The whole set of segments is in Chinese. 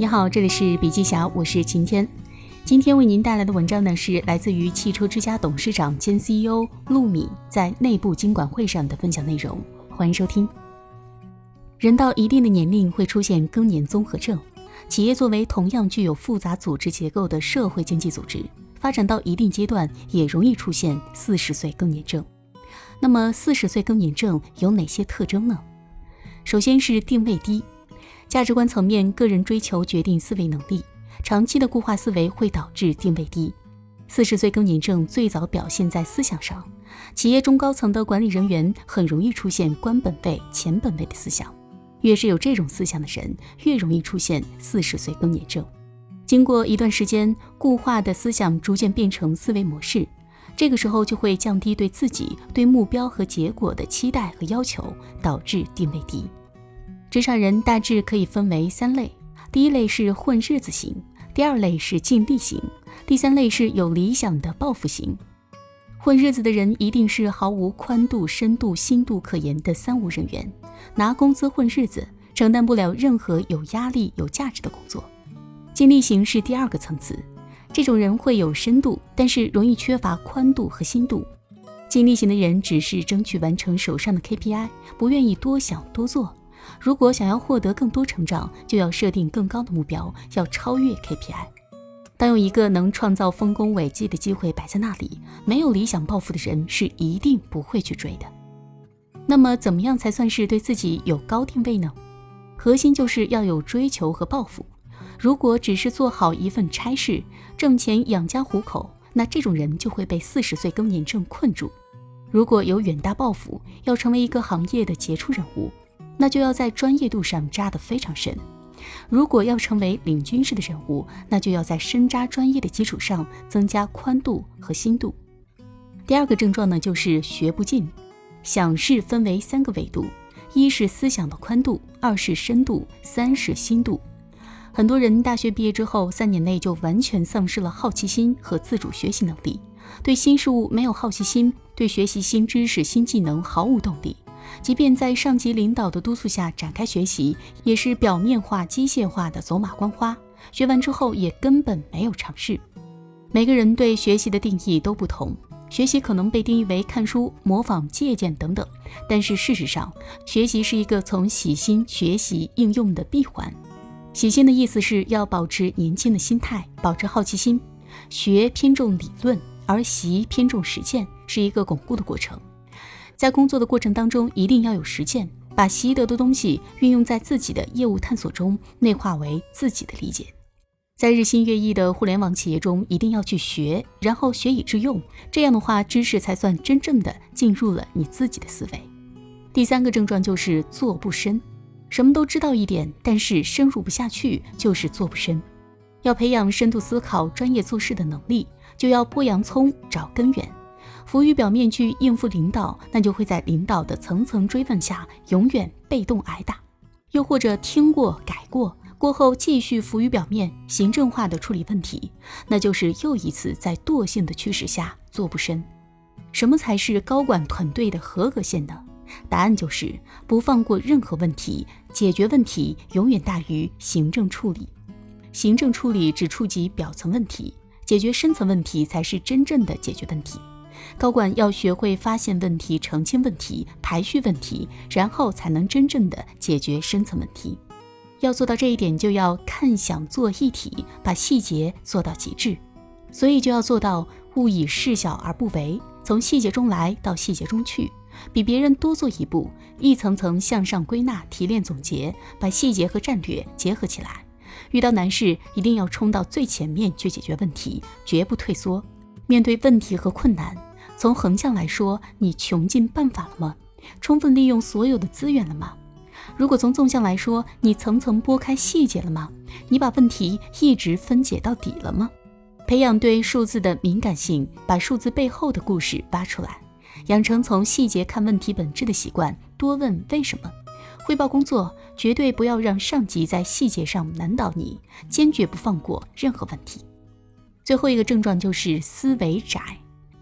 你好，这里是笔记侠，我是晴天。今天为您带来的文章呢，是来自于汽车之家董事长兼 CEO 陆敏在内部经管会上的分享内容。欢迎收听。人到一定的年龄会出现更年综合症，企业作为同样具有复杂组织结构的社会经济组织，发展到一定阶段也容易出现四十岁更年症。那么，四十岁更年症有哪些特征呢？首先是定位低。价值观层面，个人追求决定思维能力，长期的固化思维会导致定位低。四十岁更年症最早表现在思想上，企业中高层的管理人员很容易出现官本位、钱本位的思想，越是有这种思想的人，越容易出现四十岁更年症。经过一段时间，固化的思想逐渐变成思维模式，这个时候就会降低对自己、对目标和结果的期待和要求，导致定位低。职场人大致可以分为三类：第一类是混日子型，第二类是尽力型，第三类是有理想的抱负型。混日子的人一定是毫无宽度、深度、心度可言的三无人员，拿工资混日子，承担不了任何有压力、有价值的工作。尽力型是第二个层次，这种人会有深度，但是容易缺乏宽度和心度。尽力型的人只是争取完成手上的 KPI，不愿意多想多做。如果想要获得更多成长，就要设定更高的目标，要超越 KPI。当有一个能创造丰功伟绩的机会摆在那里，没有理想抱负的人是一定不会去追的。那么，怎么样才算是对自己有高定位呢？核心就是要有追求和抱负。如果只是做好一份差事，挣钱养家糊口，那这种人就会被四十岁更年症困住。如果有远大抱负，要成为一个行业的杰出人物。那就要在专业度上扎得非常深。如果要成为领军式的人物，那就要在深扎专业的基础上增加宽度和心度。第二个症状呢，就是学不进。想事分为三个维度：一是思想的宽度，二是深度，三是心度。很多人大学毕业之后，三年内就完全丧失了好奇心和自主学习能力，对新事物没有好奇心，对学习新知识、新技能毫无动力。即便在上级领导的督促下展开学习，也是表面化、机械化的走马观花。学完之后也根本没有尝试。每个人对学习的定义都不同，学习可能被定义为看书、模仿、借鉴等等。但是事实上，学习是一个从喜新学习应用的闭环。喜新的意思是要保持年轻的心态，保持好奇心。学偏重理论，而习偏重实践，是一个巩固的过程。在工作的过程当中，一定要有实践，把习得的东西运用在自己的业务探索中，内化为自己的理解。在日新月异的互联网企业中，一定要去学，然后学以致用，这样的话，知识才算真正的进入了你自己的思维。第三个症状就是做不深，什么都知道一点，但是深入不下去，就是做不深。要培养深度思考、专业做事的能力，就要剥洋葱找根源。浮于表面去应付领导，那就会在领导的层层追问下，永远被动挨打；又或者听过改过，过后继续浮于表面，行政化的处理问题，那就是又一次在惰性的驱使下做不深。什么才是高管团队的合格线呢？答案就是不放过任何问题，解决问题永远大于行政处理。行政处理只触及表层问题，解决深层问题才是真正的解决问题。高管要学会发现问题、澄清问题、排序问题，然后才能真正的解决深层问题。要做到这一点，就要看、想、做一体，把细节做到极致。所以就要做到勿以事小而不为，从细节中来到细节中去，比别人多做一步，一层层向上归纳、提炼、总结，把细节和战略结合起来。遇到难事，一定要冲到最前面去解决问题，绝不退缩。面对问题和困难。从横向来说，你穷尽办法了吗？充分利用所有的资源了吗？如果从纵向来说，你层层剥开细节了吗？你把问题一直分解到底了吗？培养对数字的敏感性，把数字背后的故事挖出来，养成从细节看问题本质的习惯，多问为什么。汇报工作，绝对不要让上级在细节上难倒你，坚决不放过任何问题。最后一个症状就是思维窄。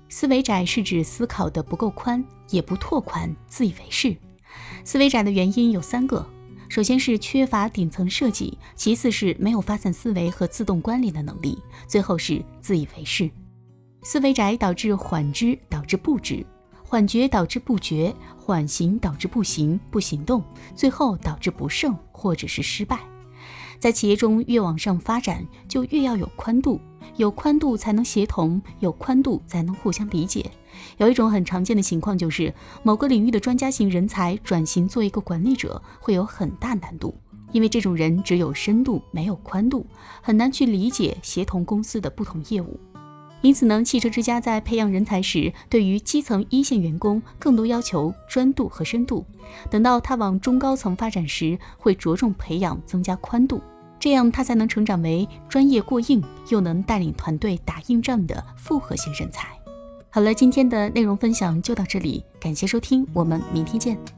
思维窄是指思考的不够宽，也不拓宽，自以为是。思维窄的原因有三个：首先是缺乏顶层设计，其次是没有发散思维和自动关联的能力，最后是自以为是。思维窄导致缓知，导致不知；缓觉导致不觉；缓行导致不行，不行动，最后导致不胜或者是失败。在企业中，越往上发展，就越要有宽度，有宽度才能协同，有宽度才能互相理解。有一种很常见的情况就是，某个领域的专家型人才转型做一个管理者，会有很大难度，因为这种人只有深度没有宽度，很难去理解协同公司的不同业务。因此呢，汽车之家在培养人才时，对于基层一线员工更多要求专度和深度。等到他往中高层发展时，会着重培养增加宽度，这样他才能成长为专业过硬又能带领团队打硬仗的复合型人才。好了，今天的内容分享就到这里，感谢收听，我们明天见。